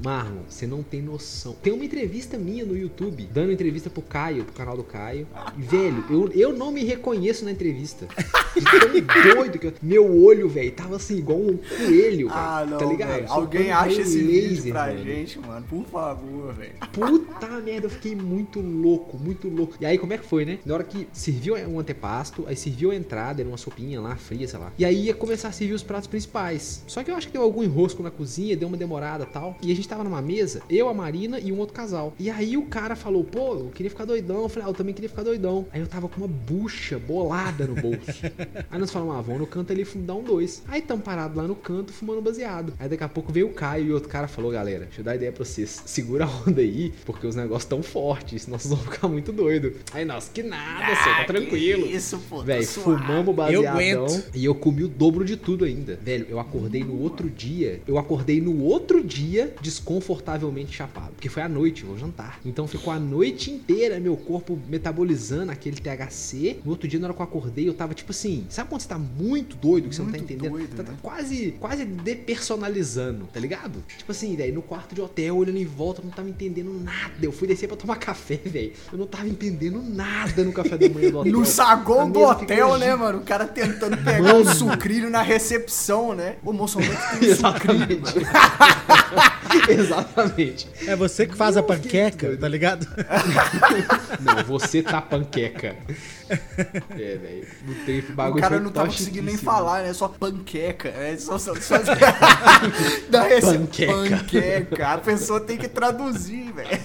Marlon, você não tem noção. Tem uma entrevista minha no YouTube, dando entrevista pro Caio, pro canal do Caio. E, velho, eu, eu não me reconheço na entrevista. Tão <laughs> doido que eu... Meu olho, velho, tava assim, igual um coelho. Ah, não, tá ligado? Alguém acha esse vídeo laser, pra velho. gente, mano. Por favor, velho. Puta merda, eu fiquei muito louco, muito louco. E aí, como é que foi, né? Na hora que serviu um antepasto, aí serviu a entrada, era uma sopinha lá, fria, sei lá. E aí ia começar a servir os pratos principais. Só que eu acho que deu algum enrosco na cozinha, deu uma demorada e tal. E a gente tava numa mesa, eu, a Marina e um outro casal. E aí o cara falou, pô, eu queria ficar doidão. Eu falei, ah, eu também queria ficar doidão. Aí eu tava com uma bucha bolada no bolso. <laughs> aí nós falamos, ah, vamos no canto ali dar um dois. Aí tamo parado lá no canto fumando baseado. Aí daqui a pouco veio o Caio e outro cara falou, galera, deixa eu dar ideia pra vocês. Segura a onda aí, porque os negócios tão fortes, senão vocês vão ficar muito doidos. Aí nós, que nada, senhor, tá Ah, tranquilo. Isso, pô. Velho, fumamos Eu baseadão aguento. e eu comi o dobro de tudo ainda. Velho, eu acordei no outro dia. Eu acordei no outro dia desconfortavelmente chapado. Porque foi à noite, vou jantar. Então ficou a noite inteira meu corpo metabolizando aquele THC. No outro dia, na hora que eu acordei, eu tava tipo assim. Sabe quando você tá muito doido que você não tá Muito entendendo? doido, tá né? quase, quase depersonalizando, tá ligado? Tipo assim, daí no quarto de hotel, olhando em volta, eu não tava entendendo nada. Eu fui descer pra tomar <laughs> café, velho. Eu não tava entendendo nada no café da manhã do hotel. No saguão do hotel, né, mano? O cara tentando pegar um sucrilho na recepção, né? Ô, moço, é tem um <laughs> sucrilho, <laughs> Exatamente. É você que faz a Não, fiquei panqueca, tá ligado? <laughs> Não, você tá panqueca. É, velho. Não tem esse O bagulho. cara não tava toxiquíssimo. conseguindo nem falar, né? Só panqueca. É só, só, só... <laughs> rece... Panqueca. panqueca. A pessoa tem que traduzir, velho.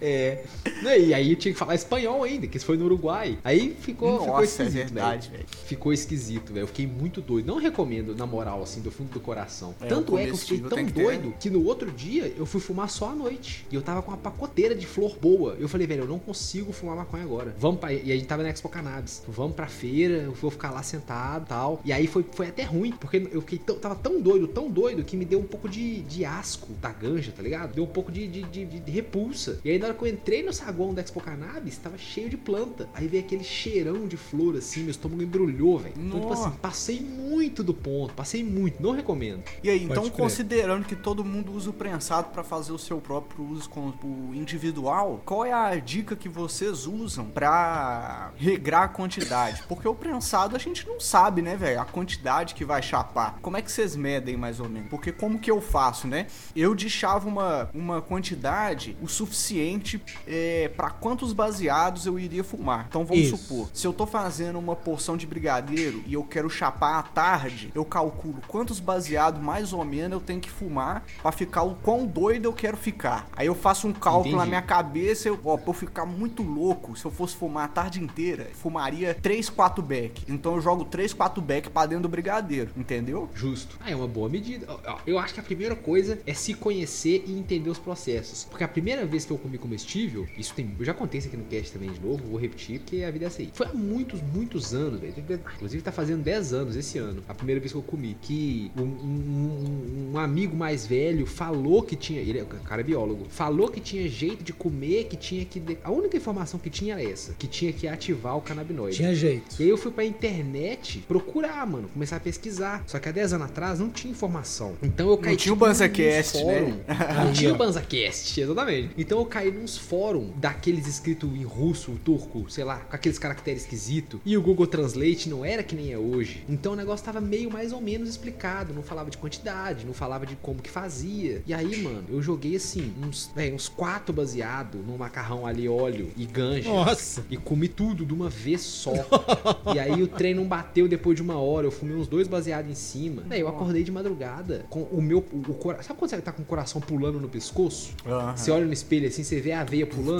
É. Não, E aí eu tinha que falar espanhol ainda, que isso foi no Uruguai. Aí ficou, ficou Nossa, é esquisito, verdade, velho. Ficou esquisito, velho. Eu fiquei muito doido. Não recomendo, na moral, assim, do fundo do coração. É, Tanto é que eu fiquei tão tem que doido que no outro dia eu fui fumar só à noite. E eu tava com uma pacoteira de flor boa. Eu falei, velho, eu não consigo fumar maconha agora. Vamos pra. E a gente tava na Expo Cannabis. Vamos pra feira, eu vou ficar lá sentado e tal. E aí foi, foi até ruim, porque eu fiquei tão, tava tão doido, tão doido, que me deu um pouco de, de asco da ganja, tá ligado? Deu um pouco de, de, de- de repulsa. E aí na hora que eu entrei no saguão da Expo Cannabis, tava cheio de planta. Aí veio aquele cheirão de flor assim, meu estômago embrulhou, velho. Então, tipo assim, passei muito do ponto, passei muito. Não recomendo. E aí, então, considerando que todo mundo usa o prensado pra fazer o seu próprio uso com o individual, qual é a dica que vocês usam pra regrar a quantidade? Porque o prensado a gente não sabe, né, velho? A quantidade que vai chapar. Como é que vocês medem mais ou menos? Porque como que eu faço, né? Eu deixava uma, uma quantidade o suficiente é, para quantos baseados eu iria fumar. Então vamos Isso. supor, se eu tô fazendo uma porção de brigadeiro e eu quero chapar à tarde, eu calculo quantos baseados mais ou menos eu tenho que fumar pra ficar o quão doido eu quero ficar. Aí eu faço um cálculo na Entendi. minha cabeça, eu, ó, pra eu ficar muito louco, se eu fosse fumar a tarde inteira, fumaria 3, 4 beck. Então eu jogo 3, 4 beck pra dentro do brigadeiro, entendeu? Justo. Ah, é uma boa medida. Eu acho que a primeira coisa é se conhecer e entender os processos. Porque a primeira vez que eu comi comestível, isso tem. Eu já contei isso aqui no cast também de novo, vou repetir, porque a vida é essa aí. Foi há muitos, muitos anos, velho. Inclusive tá fazendo 10 anos esse ano. A primeira vez que eu comi. Que um, um- um amigo mais velho falou que tinha. Ele é um cara é biólogo. Falou que tinha jeito de comer, que tinha que. de- A única informação que tinha era essa: que tinha que ativar o canabinoide. Tinha jeito. E aí eu fui pra internet procurar, mano, começar a pesquisar. Só que há 10 anos atrás não tinha informação. Então eu caí tinha o tipo, BanzaCast, né? <laughs> Não tinha o. BanzaCast, exatamente. Então eu caí nos fóruns daqueles escritos em russo, turco, sei lá, com aqueles caracteres esquisitos. E o Google Translate não era que nem é hoje. Então o negócio tava meio mais ou menos explicado. Não falava de quantidade, não falava de como que fazia. E aí, mano, eu joguei assim, uns, véio, uns quatro baseado no macarrão ali, óleo e ganja. Nossa! E comi tudo de uma vez só. <laughs> e aí o trem não bateu depois de uma hora. Eu fumei uns dois baseados em cima. Véi, eu acordei de madrugada com o meu. O, o cora... Sabe quando você tá com o coração pulando no pescoço? Aham. Você olha no espelho assim, você vê a veia pulando.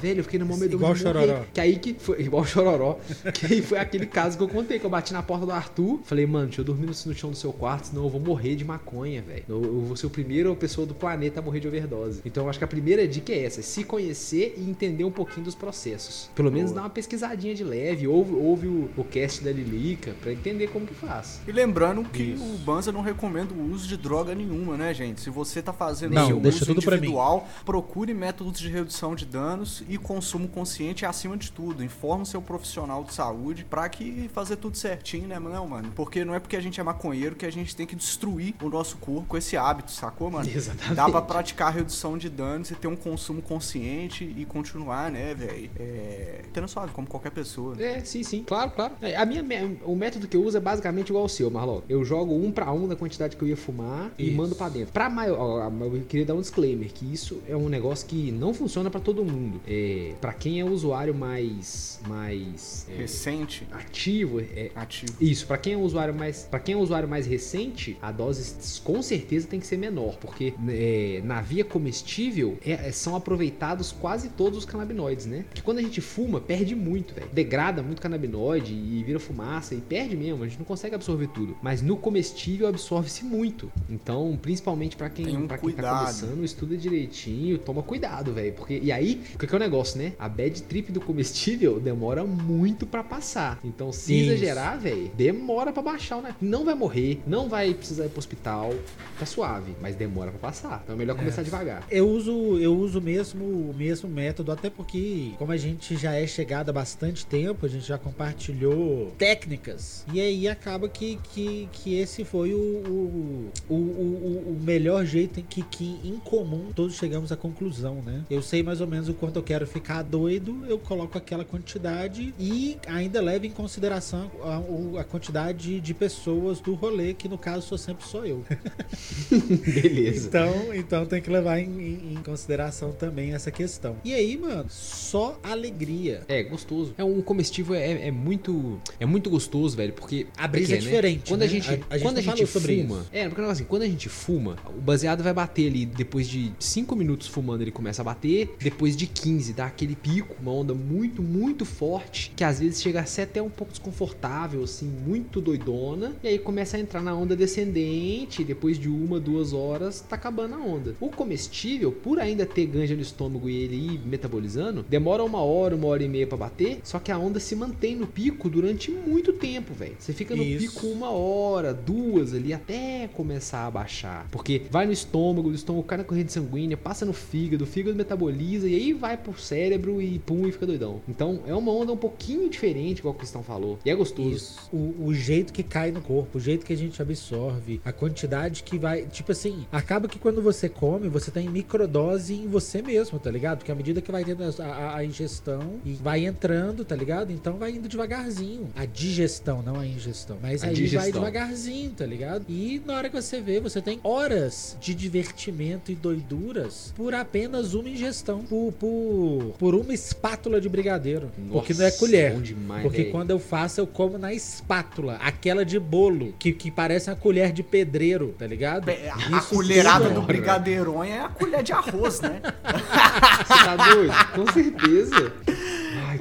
Velho, eu fiquei no momento Igual morrer. chororó. Que aí que foi. Igual chororó. <laughs> que aí foi aquele caso que eu contei, que eu bati na porta do Arthur. Falei, mano, deixa eu dormir no, chão do seu quarto, senão eu vou morrer de maconha, velho. Eu, eu vou ser o primeiro pessoa do planeta a morrer de overdose. Então eu acho que a primeira dica é essa: é se conhecer e entender um pouquinho dos processos. Pelo menos Boa. dar uma pesquisadinha de leve, ouve, ouve o, o cast da Lilica pra entender como que faz. E lembrando que Isso. o Banza não recomenda o uso de droga nenhuma, né, gente? Se você tá fazendo Não, deixa uso tudo pra mim. individual, procure métodos de redução de danos e consumo consciente acima de tudo. Informe o seu profissional de saúde pra que fazer tudo certinho, né, não, mano? Porque não é porque a gente é maconheiro que a gente tem que destruir o nosso corpo com esse hábito, sacou, mano? <laughs> Exatamente. Dá pra praticar redução de danos e ter um consumo consciente e continuar, né, velho? É... Tendo suave, como qualquer pessoa. É, sim, sim. Claro, claro. É, A minha, o método que eu uso é basicamente igual ao seu, Marlon. Eu jogo um pra um da quantidade que eu ia fumar e Isso. mando pra dentro. Pra maior, eu queria dar um disclaimer que isso é um negócio que não funciona pra todo mundo. É, para quem é usuário mais mais é, Recente, ativo, é, ativo. isso, pra quem é usuário mais, para quem é usuário mais recente, a dose com certeza tem que ser menor, porque é, na via comestível é- é- são aproveitados quase todos os canabinoides, né? Que quando a gente fuma perde muito, velho. Degrada muito canabinoide e vira fumaça e perde mesmo. A gente não consegue absorver tudo. Mas no comestível absorve-se muito. Então, principalmente pra quem, um pra quem tá começando, estuda direitinho, toma cuidado, velho, porque e aí, o que que é o negócio, né? A bad trip do comestível demora muito pra passar. Então, se Isso. exagerar, velho, demora pra baixar, né? Não vai morrer, não vai precisar ir pro hospital, tá suave, mas demora pra passar. Então é melhor começar devagar. Eu uso, eu uso mesmo o mesmo método, até porque, como a gente já é chegado há bastante tempo, a gente já compartilhou técnicas. E aí acaba que, que, que esse foi o, o, o, o, o melhor jeito em que, que, em comum, todos chegamos à conclusão, né? Eu sei mais ou menos o quanto eu quero ficar doido, eu coloco aquela quantidade e ainda levo em consideração a, a quantidade de pessoas do rolê, que no caso sou sempre só eu. <laughs> Beleza. Então, então tem que levar em, em- em consideração também essa questão. E aí, mano, só alegria. É, gostoso. É um comestível é, é muito é muito gostoso, velho, porque A brisa porque, é diferente, Quando né? a gente A- a gente quando a gente fuma, isso. é, porque assim, quando a gente fuma, o baseado vai bater ali depois de 5 minutos fumando, ele começa a bater, depois de 15 dá aquele pico, uma onda muito muito forte, que às vezes chega a ser até um pouco desconfortável, assim, muito doidona, e aí começa a entrar na onda descendente, depois de uma, duas horas, tá acabando a onda. O comestível, por ainda ter ganja no estômago e ele ir metabolizando, demora uma hora, uma hora e meia pra bater, só que a onda se mantém no pico durante muito tempo, velho. Você fica no Isso. pico uma hora, duas ali, até começar a baixar. Porque vai no estômago, do estômago cai na corrente sanguínea, passa no fígado, o fígado metaboliza e aí vai pro cérebro e pum, e fica doidão. Então é uma onda um pouquinho diferente, igual o Cristão falou. E é gostoso. Isso. O, o jeito que cai no corpo, o jeito que a gente absorve, a quantidade que vai. Tipo assim, acaba que quando você come, você tem microdose em você mesmo, tá ligado? Porque à medida que vai tendo a, a- a ingestão e vai entrando, tá ligado? Então vai indo devagarzinho. A digestão, não a ingestão. Mas A aí vai digestão. devagarzinho, tá ligado? E na hora que você vê, você tem horas de divertimento e doiduras por apenas uma ingestão. Por, por, por uma espátula de brigadeiro. porque não é Nossa, colher. bom demais, Porque quando eu faço, eu como na espátula. Aquela de bolo, que, que parece uma colher de pedreiro, tá ligado? É, A Isso colherada tudo- do brigadeironha é a colher de arroz, né? <laughs> Você tá doido? Com certeza.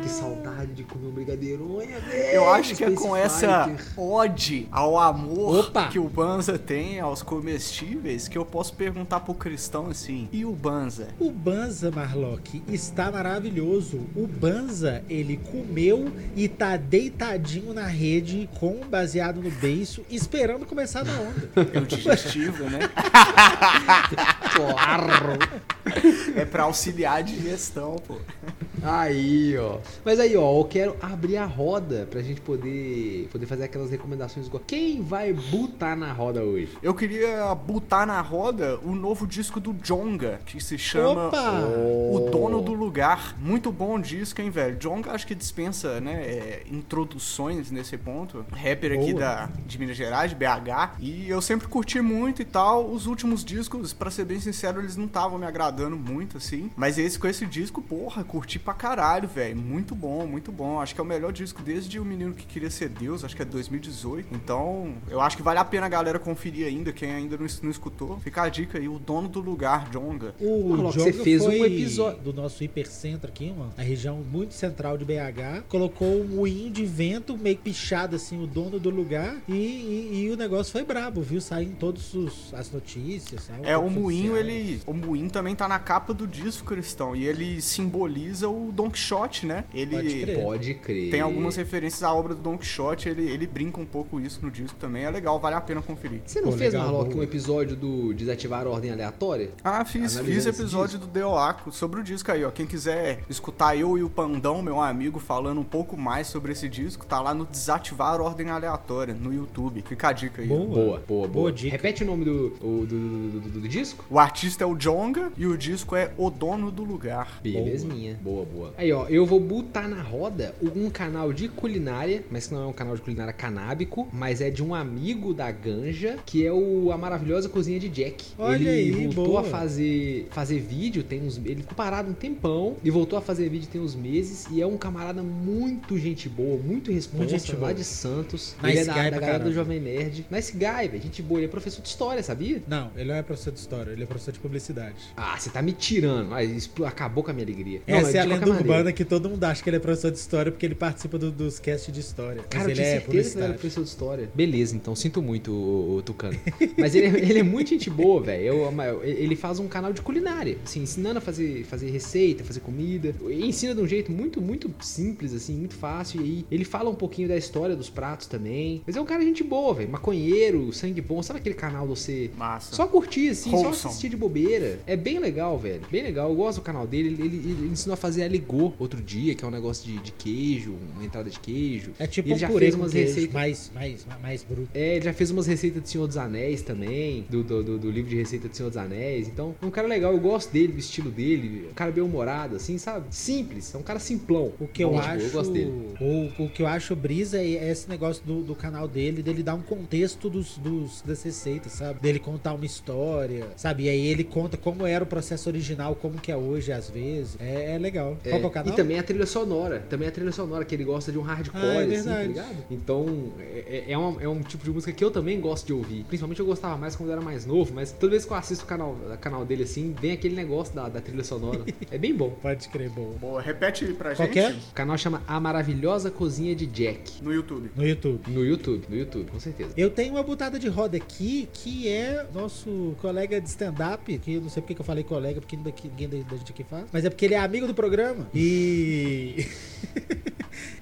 Que saudade de comer um brigadeironha, velho. Eu acho que é com essa Fighter. ode ao amor Opa! que o Banza tem aos comestíveis que eu posso perguntar pro cristão assim: e o Banza? O Banza, Marlock, está maravilhoso. O Banza, ele comeu e tá deitadinho na rede com um baseado no beiço, esperando começar na onda. É o digestivo, né? <laughs> Claro. É pra auxiliar a digestão, pô. Aí, ó. Mas aí, ó, eu quero abrir a roda pra gente poder, poder fazer aquelas recomendações. Quem vai botar na roda hoje? Eu queria botar na roda o novo disco do Jonga, que se chama Opa! O Dono do Lugar. Muito bom disco, hein, velho? Jonga acho que dispensa, né, é, introduções nesse ponto. Rapper aqui Boa. da, de Minas Gerais, BH. E eu sempre curti muito e tal. Os últimos discos, pra ser bem sincero, eles não estavam me agradando muito, assim. Mas esse com esse disco, porra, curti pra caralho, velho. Muito bom, muito bom. Acho que é o melhor disco desde O Menino que Queria Ser Deus, acho que é 2018. Então, eu acho que vale a pena a galera conferir ainda, quem ainda não, não escutou. Fica a dica aí, o dono do lugar, Jonga. O Diogo você fez um foi episódio- do nosso hipercentro aqui, mano, a região muito central de BH, colocou um moinho de vento meio pichado assim, o dono do lugar, e, e- e o negócio foi brabo, viu? Saiu em todas as notícias. saiu É, o moinho, ele. O moinho também tá na capa do disco cristão. E ele simboliza o Don Quixote, né? Ele. Pode crer. Pode crer. Tem algumas referências à obra do Don Quixote, ele, ele brinca um pouco isso no disco também. É legal, vale a pena conferir. Você não Pô, fez, Marlock, um episódio do Desativar a Ordem Aleatória? Ah, fiz, fiz episódio do DOACO sobre o disco aí, ó. Quem quiser escutar eu e o Pandão, meu amigo, falando um pouco mais sobre esse disco, tá lá no Desativar a Ordem Aleatória, no YouTube. Fica a dica aí. Boa. Boa, boa, boa. Boa dica. Repete o nome do, o- do, do, do- do disco? O artista é o Jonga e o disco é O Dono do Lugar. Belezinha. Boa, boa. Aí, ó, eu vou botar na roda um canal de culinária, mas que não é um canal de culinária canábico, mas é de um amigo da Ganja, que é o A Maravilhosa Cozinha de Jack. Olha ele aí, voltou boa. a fazer, fazer vídeo, tem uns. Ele ficou parado um tempão e voltou a fazer vídeo tem uns meses. E é um camarada muito gente boa, muito responsa, gente lá boa. de Santos. Nice ele é da, da galera do. Jovem Nerd. Nice guy, velho. Gente boa. Ele é professor de história, sabia? Não, ele não é professor de história, ele é professor de publicidade. Ah, você tá me tirando. Ah, acabou com a minha alegria. Não, Essa é a lenda maneira. urbana que todo mundo acha que ele é professor de história porque ele participa do- dos casts de história. Cara, Mas ele tinha é certeza que ele era professor de história. Beleza, então sinto muito, o, o Tucano. Mas ele, é- ele é muito gente boa, velho. Ele faz um canal de culinária, assim, ensinando a fazer, fazer receita, fazer comida. E ensina de um jeito muito, muito simples, assim, muito fácil. E aí ele fala um pouquinho da história dos pratos também. Mas é um cara gente boa, velho. Maconheiro, sangue bom. Sabe aquele canal do você Massa. só curtir, assim, só assistir de bobeira. É bem legal, velho. Bem legal. Eu gosto do canal dele. Ele, ele- ele ensinou a fazer aligô outro dia, que é um negócio de, de queijo, uma entrada de queijo. É tipo Ele um já fez umas queijo, receitas. mais, mais, mais bruto. É, ele já fez umas receitas de Senhor dos Anéis também, do, do, do- do livro de receita de Senhor dos Anéis. Então, é um cara legal, eu gosto dele, do estilo dele. Um cara bem humorado, assim, sabe? Simples, é um cara simplão. O que eu Bom, tipo, acho. Eu gosto dele. O, o que eu acho brisa é esse negócio do, do canal dele, dele dar um contexto dos, dos, das receitas, sabe? Dele contar uma história, sabe? E aí ele conta como era o processo original, como que é hoje, às vezes. É, é legal. É, Qual é o canal? E também a trilha sonora. Também a trilha sonora, que ele gosta de um hardcore, Ah, é assim, tá ligado? Então, é, é, um, é um tipo de música que eu também gosto de ouvir. Principalmente eu gostava mais quando eu era mais novo, mas toda vez que eu assisto o canal, o canal dele assim, vem aquele negócio da, da trilha sonora. é bem bom. <laughs> Pode crer, boa. Boa, repete pra Qual gente é? O canal chama A Maravilhosa Cozinha de Jack. no YouTube. No YouTube. No YouTube, no YouTube, com certeza. Eu tenho uma botada de roda aqui que é nosso colega de stand-up, que eu não sei porque que eu falei colega, porque ninguém da gente aqui faz, mas é porque ele é amigo do programa. E. い。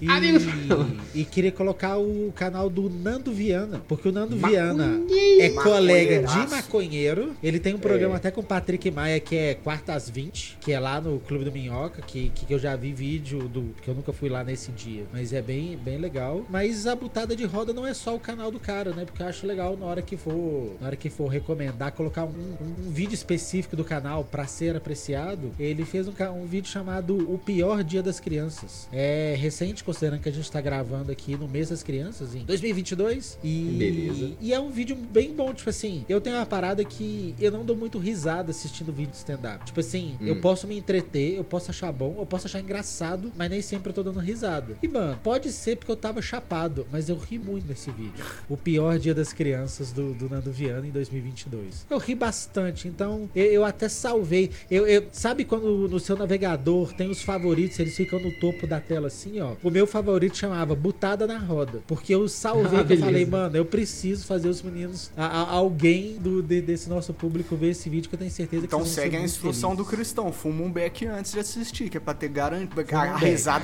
E, programa. e queria colocar o canal do Nando Viana, porque o Nando Viana é colega de maconheiro. Ele tem um programa É. até com o Patrick Maia, que é quarta às 20, que é lá no Clube do Minhoca, que, que eu já vi vídeo do. que eu nunca fui lá nesse dia. Mas é bem, bem legal. Mas a butada de roda não é só o canal do cara, né? Porque eu acho legal na hora que for. Na hora que for recomendar, colocar um, um- um vídeo específico do canal pra ser apreciado. Ele fez um, um vídeo chamado O Pior Dia das Crianças. É recente, considerando que a gente tá gravando aqui no mês das crianças, em 2022. E, Beleza. e é um vídeo bem bom, tipo assim, eu tenho uma parada que eu não dou muito risada assistindo vídeo de stand-up. Tipo assim, Hum. eu posso me entreter, eu posso achar bom, eu posso achar engraçado, mas nem sempre eu tô dando risada. E, mano, pode ser porque eu tava chapado, mas eu ri muito nesse vídeo. O pior dia das crianças do, do Nando Viana em 2022. Eu ri bastante, então eu, eu até salvei. Eu, eu- sabe quando no seu navegador tem os favoritos, eles ficam no topo da tela assim, ó? O meu favorito chamava Butada na Roda. Porque eu salvei Ah, que eu falei, mano, eu preciso fazer os meninos, a- a- alguém do, de- desse nosso público ver esse vídeo que eu tenho certeza Então que vão segue a instrução do cristão. Fuma um beck antes de assistir, que é pra ter garan... Um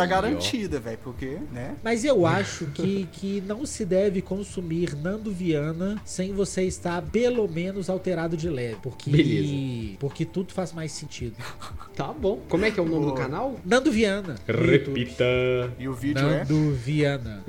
a ó. garantida, velho. Porque, né? Mas eu acho que, que não se deve consumir Nando Viana sem você estar pelo menos alterado de leve. Porque, Beleza. porque tudo faz mais sentido. Tá bom. Como é que é o nome do canal? Nando Viana. Repita. E o vídeo é. Nando Viana.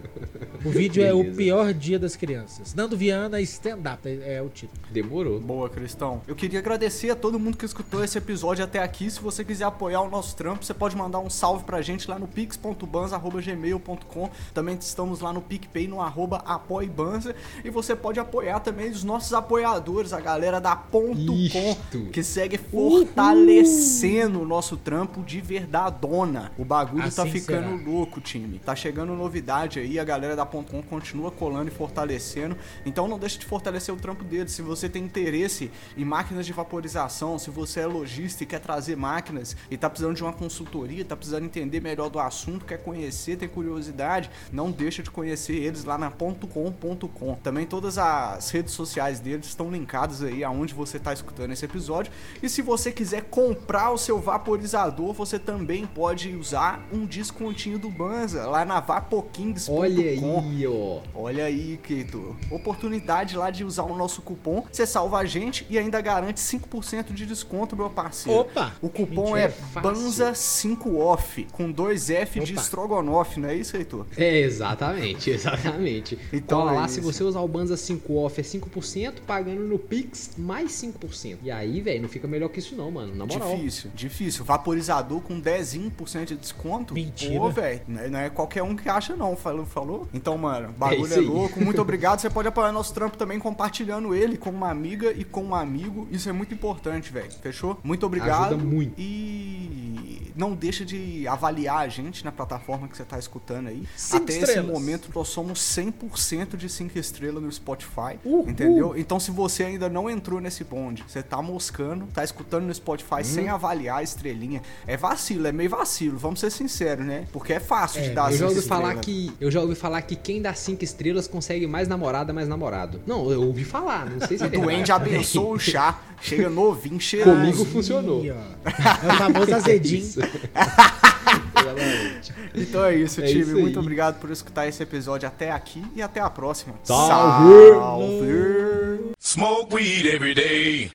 O vídeo é o pior dia das crianças. Nando Viana stand-up é, é o título. Demorou. Boa, Cristão. Eu queria agradecer a todo mundo que escutou esse episódio até aqui. Se você quiser apoiar o nosso trampo, você pode mandar um salve pra gente lá no pix.banza.gmail.com. Também estamos lá no PicPay, no arroba apoibanza. E você pode apoiar também os nossos apoiadores, a galera da Ponto Isto. Com, que segue fortalecendo o nosso trampo de verdadona. O bagulho tá Assim ficando será. louco, time. Tá chegando novidade aí, a galera da Ponto Com continua colando e fortalecendo. Então não deixe de fortalecer o trampo deles. Se você tem interesse em máquinas de vaporização, se você é lojista e quer trazer máquinas e tá precisando de uma consultoria, tá precisando entender melhor do assunto, quer conhecer, tem curiosidade, não deixa de conhecer eles lá na .com.com. Também todas as redes sociais deles estão linkadas aí aonde você tá escutando esse episódio. E se você quiser comprar o seu vaporizador, você também pode usar um descontinho do Banza lá na vapokings.com. Olha aí, ó. Olha aí, Keito. Oportunidade lá de usar o nosso cupom. Você salva a gente e ainda garante 5% de desconto, meu parceiro. Opa! O cupom é fácil. Banza5OFF, com dois F de Opa. Strogonoff, não é isso, Heitor? É, exatamente, <laughs> exatamente. Então Cola é lá, isso. se você usar o Banza 5 off é 5%, pagando no Pix mais 5%. E aí, velho, não fica melhor que isso não, mano. Na moral. Difícil, difícil. Vaporizador com 10% de desconto. Mentira. Pô, velho, não é- não é qualquer um que acha não, falou? falou? Então, mano, bagulho isso é, aí. louco. Muito <laughs> obrigado. Você pode apoiar nosso trampo também compartilhando ele com uma amiga e com um amigo. Isso é muito importante, velho. Fechou? Muito obrigado. Ajuda muito. E não deixa de avaliar a gente na plataforma que você tá escutando aí. Cinco Até esse estrelas. momento nós somos 100% de 5 estrelas no Spotify, Uhul. entendeu? Então se você ainda não entrou nesse bonde, você tá moscando, tá escutando no Spotify Hum. sem avaliar a estrelinha, é vacilo, é meio vacilo, vamos ser sinceros, né? Porque é fácil de É, dar Eu já cinco ouvi falar estrelas. que eu já ouvi falar que quem dá 5 estrelas consegue mais namorada, mais namorado. Não, eu ouvi falar, não sei se é O duende abençoa o chá, chega novinho, <laughs> cheirado. Comigo funcionou. ó. É o famoso <laughs> azedinho. Isso. Exatamente. <laughs> Então é isso, É time. isso. Muito obrigado por escutar esse episódio até aqui e até a próxima. Salve! Salve! Smoke weed every day.